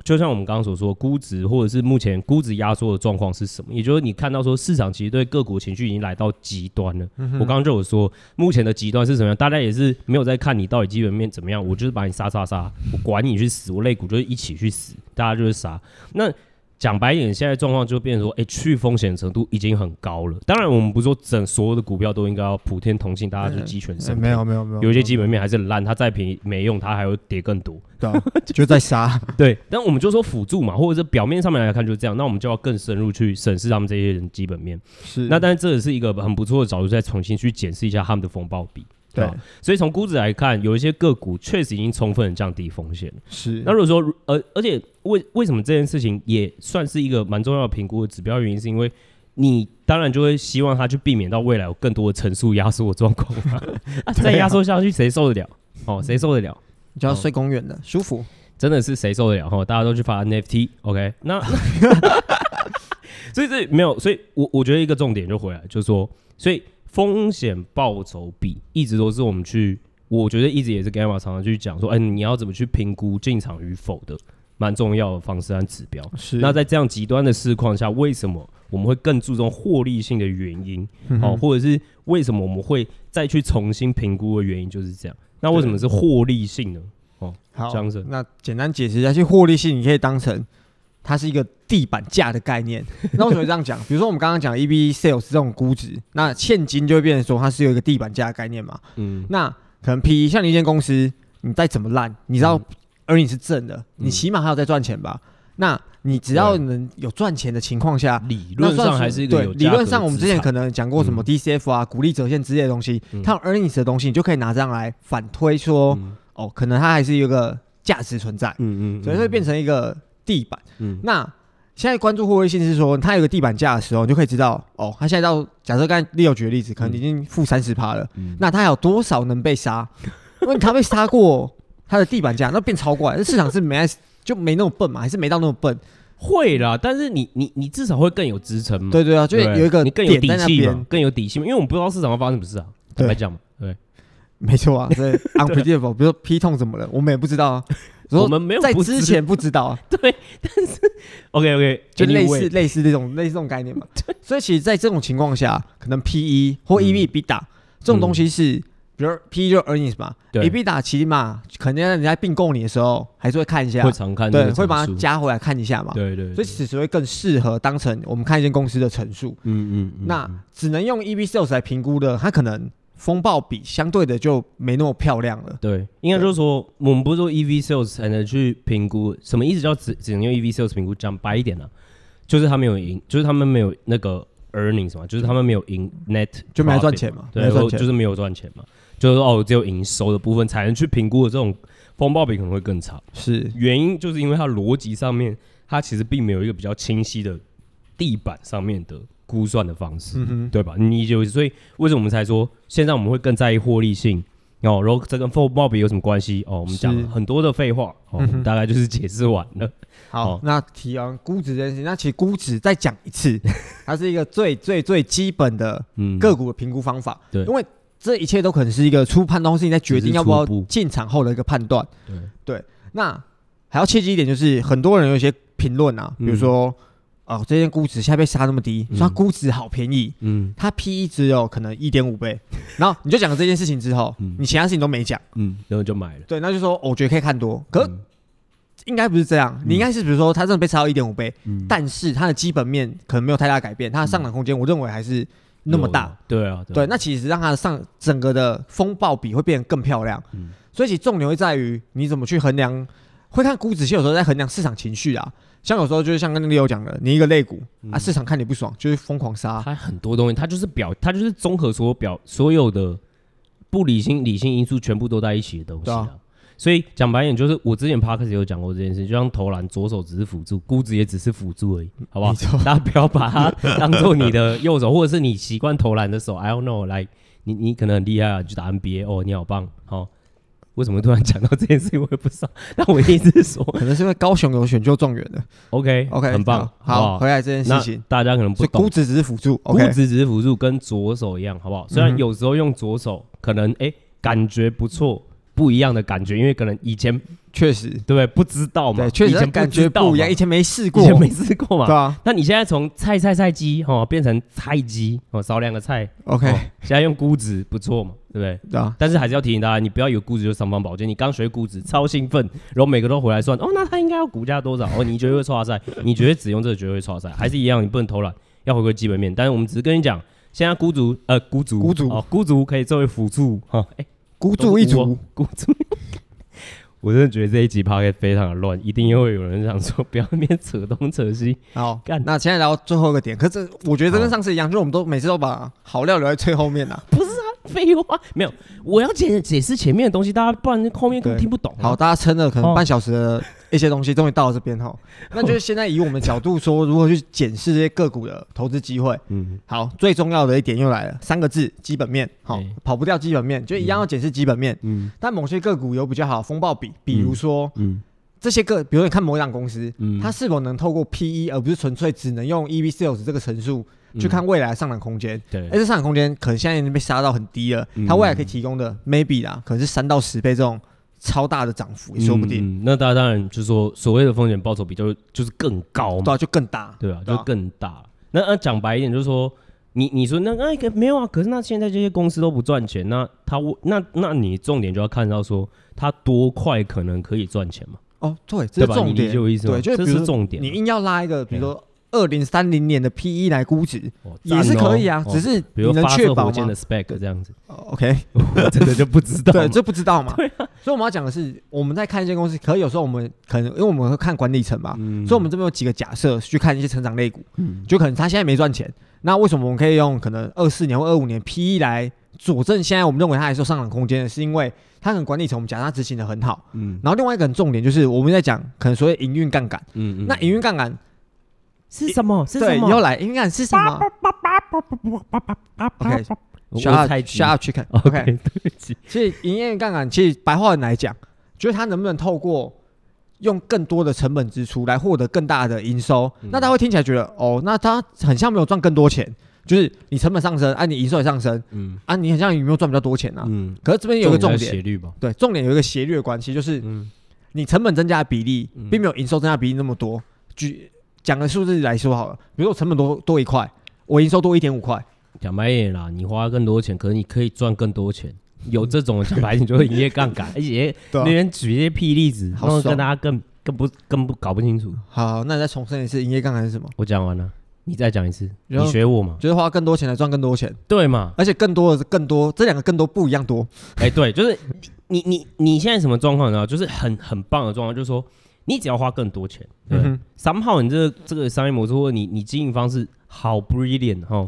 就像我们刚刚所说，估值或者是目前估值压缩的状况是什么？也就是你看到说市场其实对个股情绪已经来到极端了。我刚刚就有说，目前的极端是什么样？大家也是没有在看你到底基本面怎么样，我就是把你杀杀杀，我管你去死，我肋骨就是一起去死，大家就是杀。那讲白一点，现在状况就变成说，哎、欸，去风险程度已经很高了。当然，我们不是说整所有的股票都应该要普天同庆，大家就鸡犬升天。没有没有没有，有一些基本面还是很烂，它再便宜没用，它还会跌更多。对、啊，就在杀。对，但我们就说辅助嘛，或者是表面上面来看就是这样，那我们就要更深入去审视他们这些人基本面。是。那但是这也是一个很不错的角度，再重新去检视一下他们的风暴比。对，对，所以从估值来看，有一些个股确实已经充分的降低风险。是，那如果说，呃，而且为为什么这件事情也算是一个蛮重要的评估的指标？原因是因为你当然就会希望它去避免到未来有更多的乘数压缩的状况。再压缩下去，谁受得了？哦，谁受得了？你就要睡公园的，舒服，真的是谁受得了？哈，大家都去发 NFT，OK？那 所以这没有，所以我我觉得一个重点就回来，就是说，所以。风险报酬比一直都是我们去，我觉得一直也是 Gamma 常常去讲说，哎、欸，你要怎么去评估进场与否的蛮重要的方式和指标。是。那在这样极端的市况下，为什么我们会更注重获利性的原因？嗯、哦，或者是为什么我们会再去重新评估的原因就是这样。那为什么是获利性呢？哦，好，那简单解释一下，其实获利性你可以当成。它是一个地板价的概念，那为什么这样讲？比如说我们刚刚讲 EV Sales 这种估值，那现金就会变成说它是有一个地板价的概念嘛。嗯，那可能 P 像你一间公司，你再怎么烂，你知道 earning 是正的，你起码还有在赚钱吧？那你只要能有赚钱的情况下，理论上还是一个有对。理论上我们之前可能讲过什么 DCF 啊、股利折现之类的东西，它有 earnings 的东西，你就可以拿这样来反推说，哦，可能它还是有一个价值存在。嗯嗯，所以会变成一个。地板，嗯，那现在关注获利性是说，它有个地板价的时候，你就可以知道，哦，它现在到假设刚才 Leo 举的例子，可能已经负三十趴了，嗯、那它有多少能被杀？因为它被杀过它的地板价，那变超怪，那市场是没就没那么笨嘛，还是没到那么笨？会啦，但是你你你至少会更有支撑嘛？对对啊，就是有一个你更有底气嘛，更有底气嘛，因为我们不知道市场会发生什么事啊，坦白讲嘛，对，没错啊，所以 unpredictable，比如说 P 痛怎么了，我们也不知道啊。我们没有在之前不知道。啊，对，但是 OK OK，就类似类似这种类似这种概念嘛。所以其实，在这种情况下，可能 PE 或 EV/EBITDA 这种东西是，比如 PE 就 earnings 嘛，EBITDA 起码可能人家并购你的时候，还是会看一下，会常看，对，会把它加回来看一下嘛。对对，所以此时会更适合当成我们看一间公司的陈述。嗯嗯，那只能用 EV sales 来评估的，它可能风暴比相对的就没那么漂亮了。对，应该就是说，我们不是说 EV sales 才能去评估什么意思？叫只只能用 EV sales 评估？讲白一点呢、啊，就是他没有赢，就是他们没有那个 earnings 嘛，就是他们没有赢 net，就没赚钱嘛。对，就是没有赚钱嘛。就是说哦，只有营收的部分才能去评估的这种风暴比可能会更差。是原因就是因为它逻辑上面，它其实并没有一个比较清晰的地板上面的。估算的方式，嗯、对吧？你就所以为什么我们才说现在我们会更在意获利性哦？然后这跟风暴比有什么关系哦？我们讲了很多的废话，哦，嗯、大概就是解释完了。好，哦、那提完估值这件事情，那其实估值再讲一次，它是一个最最最基本的个股的评估方法。对、嗯，因为这一切都可能是一个初判断，是你在决定要不要进场后的一个判断。对对，那还要切记一点，就是很多人有一些评论啊，比如说。嗯哦，这件估值现在被杀那么低，说它估值好便宜，嗯，它 P E 只有可能一点五倍，然后你就讲了这件事情之后，你其他事情都没讲，嗯，然后就买了，对，那就说我觉得可以看多，可应该不是这样，你应该是比如说它真的被杀到一点五倍，但是它的基本面可能没有太大改变，它的上涨空间我认为还是那么大，对啊，对，那其实让它的上整个的风暴比会变得更漂亮，所以其实重点会在于你怎么去衡量，会看估值，其实有时候在衡量市场情绪啊。像有时候就是像跟那个 Leo 讲的，你一个肋骨、嗯、啊，市场看你不爽，就是疯狂杀。它很多东西，它就是表，它就是综合所有表所有的不理性、理性因素全部都在一起的东西啊。啊所以讲白一点，就是我之前 Podcast 有讲过这件事，就像投篮，左手只是辅助，估值也只是辅助而已，好不好？大家不要把它当做你的右手，或者是你习惯投篮的手。I don't know，来、like，你你可能很厉害啊，就打 NBA 哦，你好棒，好。为什么突然讲到这件事情？我也不知道。但我的意思是说，可能是因为高雄有选秀状元的。OK OK，很棒。好，回来这件事情，大家可能不懂。估值只是辅助，估值只是辅助，跟左手一样，好不好？虽然有时候用左手可能哎感觉不错，不一样的感觉，因为可能以前。确实，对不对？不知道嘛？对，确实感觉不一样。以前没试过，以前没试过嘛？对啊。那你现在从菜菜菜鸡哦变成菜鸡哦，少两个菜。OK。现在用估值不错嘛？对不对？对啊。但是还是要提醒大家，你不要有估值就尚方宝剑。你刚学估值超兴奋，然后每个都回来算哦，那他应该要股价多少？哦，你觉得会错赛？你觉得只用这个绝对会错赛？还是一样？你不能偷懒，要回归基本面。但是我们只是跟你讲，现在孤足呃孤足孤足哦孤足可以作为辅助哈。哎，孤注一掷，孤注。我真的觉得这一集 podcast 非常的乱，一定又会有人想说不要那边扯东扯西。好，干，那现在聊到最后一个点，可是我觉得这跟上次一样，就是我们都每次都把好料留在最后面呐。不是啊，废话，没有，我要解解释前面的东西，大家不然后面根本听不懂。好，大家撑了可能半小时的。一些东西终于到了这边哈，那就是现在以我们角度说，如何去检视这些个股的投资机会。嗯，好，最重要的一点又来了，三个字：基本面。好，跑不掉基本面，就一样要检视基本面。嗯，但某些个股有比较好风暴比，比如说，嗯，这些个，比如你看某一档公司，嗯，它是否能透过 PE，而不是纯粹只能用 EV sales 这个乘数去看未来的上涨空间。对，而这上涨空间可能现在已经被杀到很低了，它未来可以提供的 maybe 啦，可能是三到十倍这种。超大的涨幅也说不定，嗯、那大家当然就是说，所谓的风险报酬比就是就是更高嘛，对、啊，就更大，对啊，就更大。那那讲白一点，就是说，你你说那那个没有啊，可是那现在这些公司都不赚钱，那他那那你重点就要看到说，他多快可能可以赚钱嘛？哦，对，这是重点，你理解我意思吗？对，就是重点，你硬要拉一个，比如说。二零三零年的 P E 来估值也是可以啊，只是你能确保火箭的 spec 这样子。OK，我真的就不知道。对，这不知道嘛？对啊。所以我们要讲的是，我们在看一间公司，可以有时候我们可能因为我们会看管理层嘛，所以我们这边有几个假设去看一些成长类股，就可能他现在没赚钱，那为什么我们可以用可能二四年或二五年 P E 来佐证现在我们认为它还是有上涨空间的？是因为它可能管理层我们讲他执行的很好，嗯。然后另外一个很重点就是我们在讲可能所谓营运杠杆，嗯嗯。那营运杠杆。是什么？是什么？对，又来，应该是什么？OK，shut up，shut up chicken。OK，对不起。其实营业杠杆，其实白话文来讲，就是它能不能透过用更多的成本支出来获得更大的营收？那他会听起来觉得，哦，那他很像没有赚更多钱，就是你成本上升，啊，你营收也上升，嗯，啊，你很像有没有赚比较多钱啊？嗯。可是这边有个重点，斜率吧？对，重点有一个斜率的关系，就是，你成本增加的比例，并没有营收增加比例那么多。举讲个数字来说好了，比如说我成本多多一块，我营收多一点五块。讲白一点啦，你花更多钱，可是你可以赚更多钱。有这种讲白就会营业杠杆，而且那边举一些屁例子，让大家更更不更不搞不清楚。好，那你再重申一次，营业杠杆是什么？我讲完了。你再讲一次，你学我嘛？就是花更多钱来赚更多钱，对嘛？而且更多的是更多，这两个更多不一样多。哎、欸，对，就是你你你现在什么状况呢？就是很很棒的状况，就是说你只要花更多钱，对，三、嗯、号你这个这个商业模式或者你你经营方式好 brilliant 哈，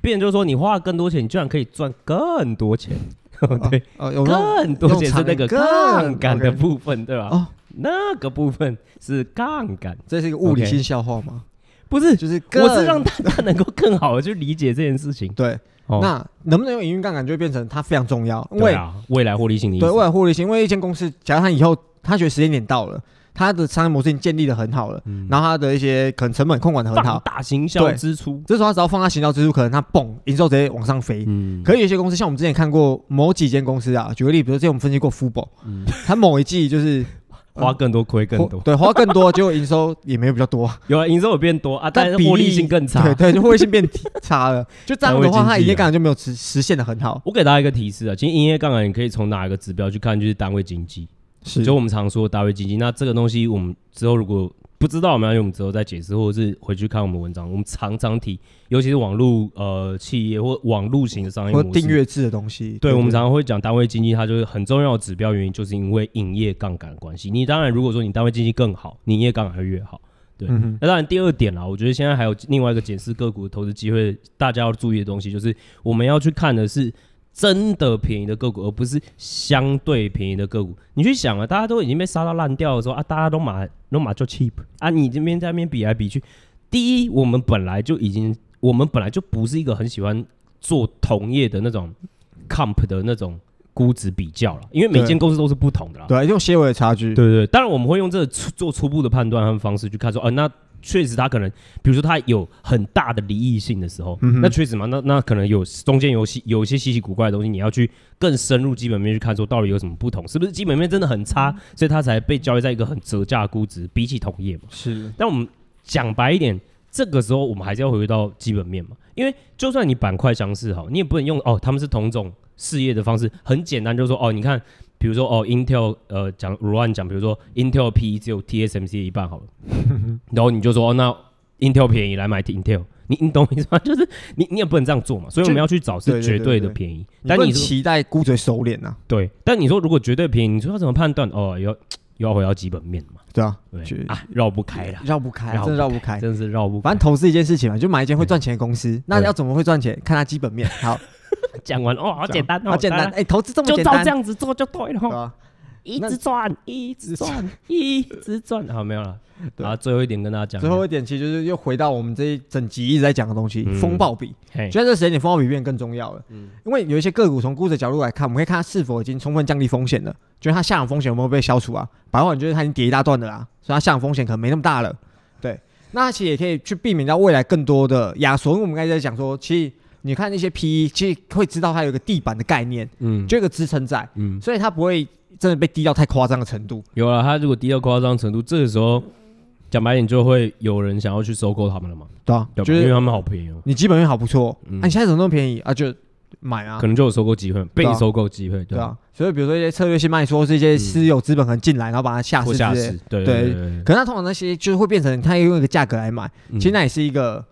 变就是说你花了更多钱，你居然可以赚更多钱，对，哦，更多钱是那个杠杆的部分，对吧？哦，那个部分是杠杆，这是一个物理性笑话吗？不是，就是我是让大家能够更好的 去理解这件事情。对，哦、那能不能用营运杠杆，就会变成它非常重要。因为啊，未来获利性的。对，未来获利性，因为一间公司，假如它以后它觉得时间点到了，它的商业模式已经建立的很好了，嗯、然后它的一些可能成本控管的很好，大行销支出，这时候它只要放大行销支出，可能它蹦，营收直接往上飞。嗯，可以有些公司，像我们之前看过某几间公司啊，举个例，比如说之前我们分析过 Fubo，嗯，它某一季就是。花更多亏更多，对，花更多，结果营收也没有比较多，有啊，营收有变多啊，但是获利性更差，对对，就获利性变差了，就这样的话，它营业杠杆就没有实实现的很好。我给大家一个提示啊，其实营业杠杆你可以从哪一个指标去看，就是单位经济，是，就我们常说的单位经济。那这个东西我们之后如果不知道，我们要用我们之后再解释，或者是回去看我们文章。我们常常提，尤其是网络呃企业或网络型的商业模式，或订阅制的东西。对，我们常常会讲单位经济，它就是很重要的指标原因，就是因为营业杠杆的关系。你当然如果说你单位经济更好，你营业杠杆会越好。对，嗯、那当然第二点啦，我觉得现在还有另外一个检视个股的投资机会，大家要注意的东西就是我们要去看的是。真的便宜的个股，而不是相对便宜的个股。你去想啊，大家都已经被杀到烂掉的时候啊，大家都买都买就 cheap 啊，你这边在那边比来比去。第一，我们本来就已经，我们本来就不是一个很喜欢做同业的那种 comp 的那种估值比较了，因为每间公司都是不同的啦。对，用些微的差距。对，对对，当然我们会用这个做初步的判断和方式去看说，啊，那。确实，他可能，比如说他有很大的离异性的时候，嗯、那确实嘛，那那可能有中间有些有一些稀奇古怪的东西，你要去更深入基本面去看，说到底有什么不同，是不是基本面真的很差，嗯、所以他才被交易在一个很折价估值，比起同业嘛。是。但我们讲白一点，这个时候我们还是要回归到基本面嘛，因为就算你板块相似好，你也不能用哦，他们是同种事业的方式，很简单，就是说哦，你看。比如说哦，Intel 呃讲乱讲，比如说 Intel P 只有 TSMC 的一半好了，然后你就说哦，那 Intel 便宜来买 Intel，你你懂我意思吗？就是你你也不能这样做嘛，所以我们要去找是绝对的便宜。对对对对，但你期待估值收敛呐？对，但你说如果绝对便宜，你说要怎么判断？哦，要又要回到基本面嘛？对啊，对啊，绕不开了，绕不开，真的绕不开，真的是绕不开。反正投资一件事情嘛，就买一间会赚钱的公司，那要怎么会赚钱？看它基本面好。讲完哦，好简单，好简单。哎，投资这么简单，就照这样子做就对了。哈，一直赚，一直赚，一直赚。好，没有了。啊，最后一点跟大家讲。最后一点其实就是又回到我们这一整集一直在讲的东西——风暴比。现在这时间点，风暴比变更重要了。嗯，因为有一些个股从估值角度来看，我们可以看它是否已经充分降低风险了，就是它下档风险有没有被消除啊？白话，你觉得它已经跌一大段的啦，所以它下档风险可能没那么大了。对，那其实也可以去避免到未来更多的压缩。因为我们刚才在讲说，其实。你看那些 PE，其实会知道它有一个地板的概念，嗯，就有个支撑在，嗯，所以它不会真的被低到太夸张的程度。有啊，它如果低到夸张程度，这个时候讲白点就会有人想要去收购他们了嘛？对啊，就是因为他们好便宜哦。你基本面好不错，嗯、啊，你现在怎么那么便宜啊？就买啊，可能就有收购机会，被收购机会，对啊。所以比如说一些策略性卖出，是一些私有资本可能进来，然后把它下市，下市，对对，对，对。可是它通常那些就是会变成它用一个价格来买，嗯、其实那也是一个。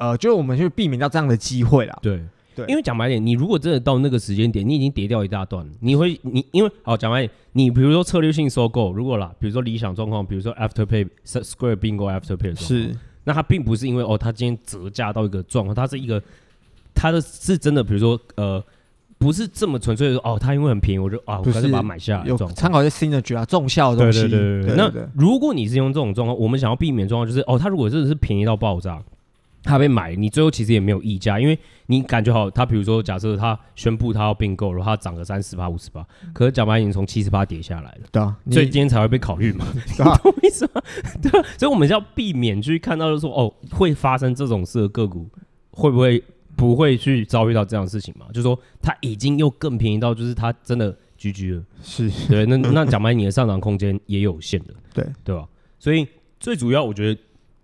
呃，就是我们去避免到这样的机会啦。对对，因为讲白点，你如果真的到那个时间点，你已经跌掉一大段，你会你因为好讲白点，你比如说策略性收购，如果啦，比如说理想状况，比如说 Afterpay Square Bingo Afterpay 是，那它并不是因为哦，它今天折价到一个状况，它是一个它的是真的，比如说呃，不是这么纯粹的说哦，它因为很便宜，我就啊，我干脆把它买下来。有参考一些 synergy 啊，重效的东西。对对对对。那如果你是用这种状况，我们想要避免状况就是哦，它如果真的是便宜到爆炸。他被买，你最后其实也没有溢价，因为你感觉好，他比如说假设他宣布他要并购，然后他涨个三十八、五十八，可是讲白已经从七十八跌下来了，对啊，所以今天才会被考虑嘛，懂我意思吗？对，所以我们要避免去看到就是说哦，会发生这种事的个股，会不会不会去遭遇到这样的事情嘛？就是说它已经又更便宜到，就是它真的居居了，是对，那那讲白你的上涨空间也有限的，对对吧？所以最主要我觉得，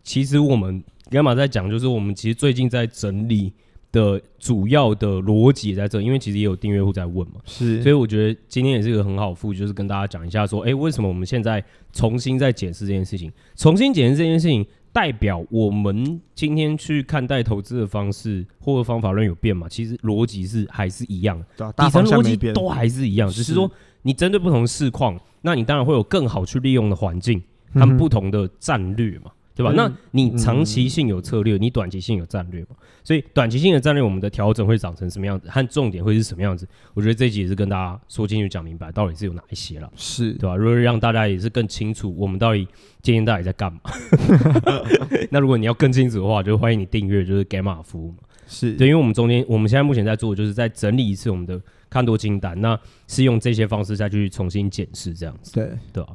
其实我们。干嘛在讲？就是我们其实最近在整理的主要的逻辑也在这，因为其实也有订阅户在问嘛，是，所以我觉得今天也是一个很好的复，就是跟大家讲一下说，哎，为什么我们现在重新在检视这件事情？重新检视这件事情代表我们今天去看待投资的方式或者方法论有变嘛？其实逻辑是 还是一样，底层逻辑都还是一样，只是说你针对不同的市况，那你当然会有更好去利用的环境，他们不同的战略嘛。对吧？那你长期性有策略，你短期性有战略嘛？所以短期性的战略，我们的调整会长成什么样子，和重点会是什么样子？我觉得这一集也是跟大家说清楚、讲明白，到底是有哪一些了，是对吧？如果让大家也是更清楚，我们到底今天到底在干嘛？那如果你要更清楚的话，就欢迎你订阅，就是 Gamma 服务嘛。是对，因为我们中间，我们现在目前在做，就是在整理一次我们的看多清单，那是用这些方式再去重新检视这样子，对对吧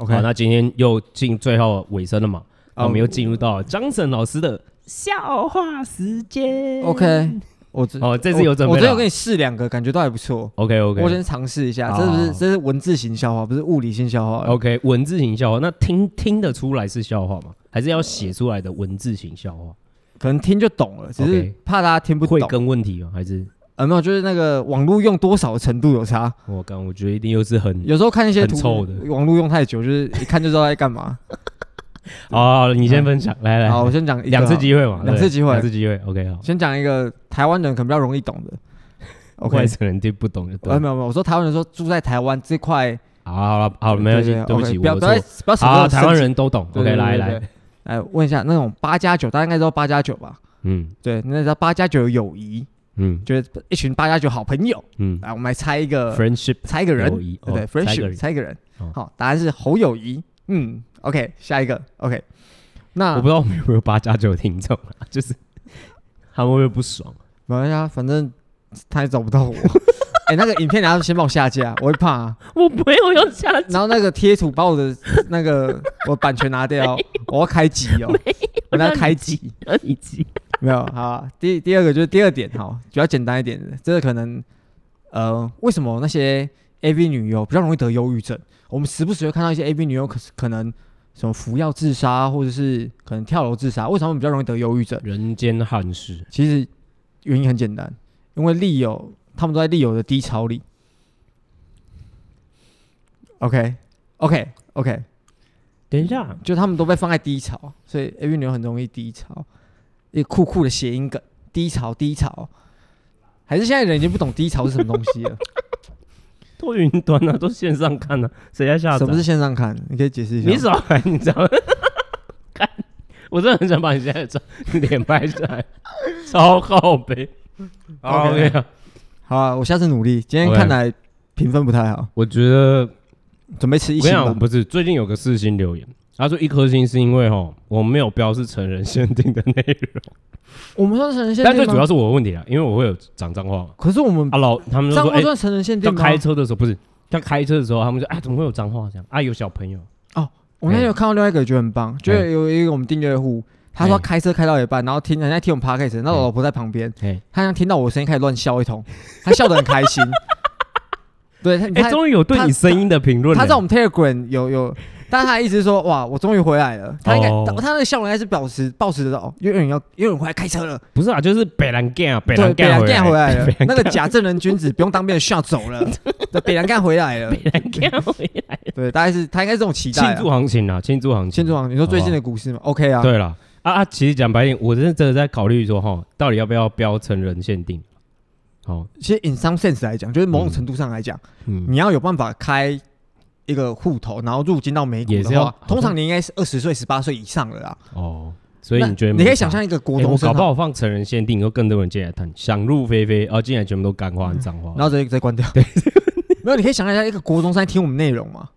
？OK，好，那今天又进最后尾声了嘛？我们又进入到张晨老师的笑话时间。OK，我这哦这次有准备，我这有给你试两个，感觉都还不错。OK OK，我先尝试一下，这是不是这是文字型笑话，不是物理性笑话？OK，文字型笑话，那听听得出来是笑话吗？还是要写出来的文字型笑话？可能听就懂了，只是怕大家听不懂。会跟问题吗？还是？呃，没有，就是那个网络用多少程度有差。我刚我觉得一定又是很有时候看一些图臭的网络用太久，就是一看就知道在干嘛。好，你先分享，来来。好，我先讲两次机会嘛，两次机会，两次机会。OK，好。先讲一个台湾人可能比较容易懂的。OK，外省人听不懂就对。没有没有，我说台湾人说住在台湾这块。好好了，好了，没关系，对不起，不要不要不要。好，台湾人都懂。OK，来来来问一下，那种八加九，大家应该知道八加九吧？嗯，对，那叫八加九友谊。嗯，就是一群八加九好朋友。嗯，来，我们来猜一个 friendship，猜一个人，对不对？friendship，猜一个人。好，答案是侯友谊。嗯，OK，下一个，OK。那我不知道我们有没有八加九听众，就是他们会不会不爽？没关系啊，反正他也找不到我。哎，那个影片你要先帮我下架，我会怕。我没有要下架。然后那个贴图把我的那个我版权拿掉，我要开机哦。我要开机，要你机。没有，好。第第二个就是第二点哈，比较简单一点的，这个可能呃，为什么那些 AV 女优比较容易得忧郁症？我们时不时会看到一些 AV 女优，可是可能什么服药自杀，或者是可能跳楼自杀，为什么比较容易得忧郁症？人间憾事。其实原因很简单，因为利友他们都在利友的低潮里。OK OK OK，等一下，就他们都被放在低潮，所以 AV 女优很容易低潮。一个酷酷的谐音梗，低潮低潮，还是现在人已经不懂低潮是什么东西了？都云端啊，都线上看啊，谁在下载？什么是线上看？你可以解释一下。你少来，你知道吗？看，我真的很想把你现在的脸拍下来，超靠北。OK，好啊，我下次努力。今天看来评分不太好，我觉得准备吃一星吧。不是，最近有个四星留言。他说一颗星是因为哦，我没有标是成人限定的内容。我们说成人限定，但最主要是我的问题啊，因为我会有讲脏话。可是我们啊老他们说，脏话算成人限定吗？开车的时候不是，像开车的时候，他们说，哎，怎么会有脏话这样？啊，有小朋友哦。我那天有看到另外一个，觉得很棒，就有一个我们订阅户，他说开车开到一半，然后听人家听我们 podcast，那我老婆在旁边，他像听到我声音开始乱笑一通，他笑得很开心。对，他哎，终于有对你声音的评论。他在我们 Telegram 有有。但他的意思是说，哇，我终于回来了。他应该，他那个笑容应该是保持保持着哦，有人要，有人回来开车了。不是啊，就是北兰干啊，北兰干回来了。那个假正人君子不用当兵的吓走了，北兰干回来了。北兰干回来。对，大概是他应该是这种期待。庆祝行情啊，庆祝行情，庆祝行情。你说最近的股市吗？OK 啊。对了，啊啊，其实讲白点，我真的真的在考虑说，哈，到底要不要标成人限定？好，其实 in some sense 来讲，就是某种程度上来讲，你要有办法开。一个户头，然后入金到美股的话，通常你应该是二十岁、十八岁以上了啦。哦，所以你觉得你可以想象一个国中生，搞不好放成人限定，有更多人进来谈，想入非非，然后进来全部都干话、脏话，然后再再关掉。对，没有，你可以想象一下，一个国中生听我们内容嘛？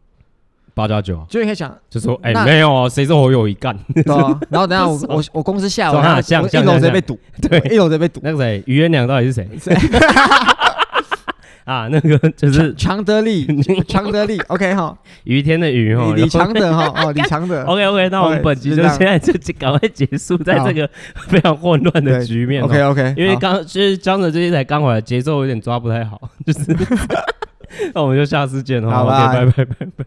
八加九，就你可以想，就说哎，没有啊，谁说我有一干？对啊，然后等下 我我我公司下午一楼直接被堵，对，一楼直接被堵。那个谁，余元良到底是谁？啊，那个 就是强德利，强德利，OK 哈，雨天的雨哈，李强德哈，哦，李强德，OK OK，那我们本集就现在就赶快结束在这个非常混乱的局面，OK OK，因为刚就是江泽这些才刚回来，节奏有点抓不太好，就是，那我们就下次见，好，OK，拜拜拜拜。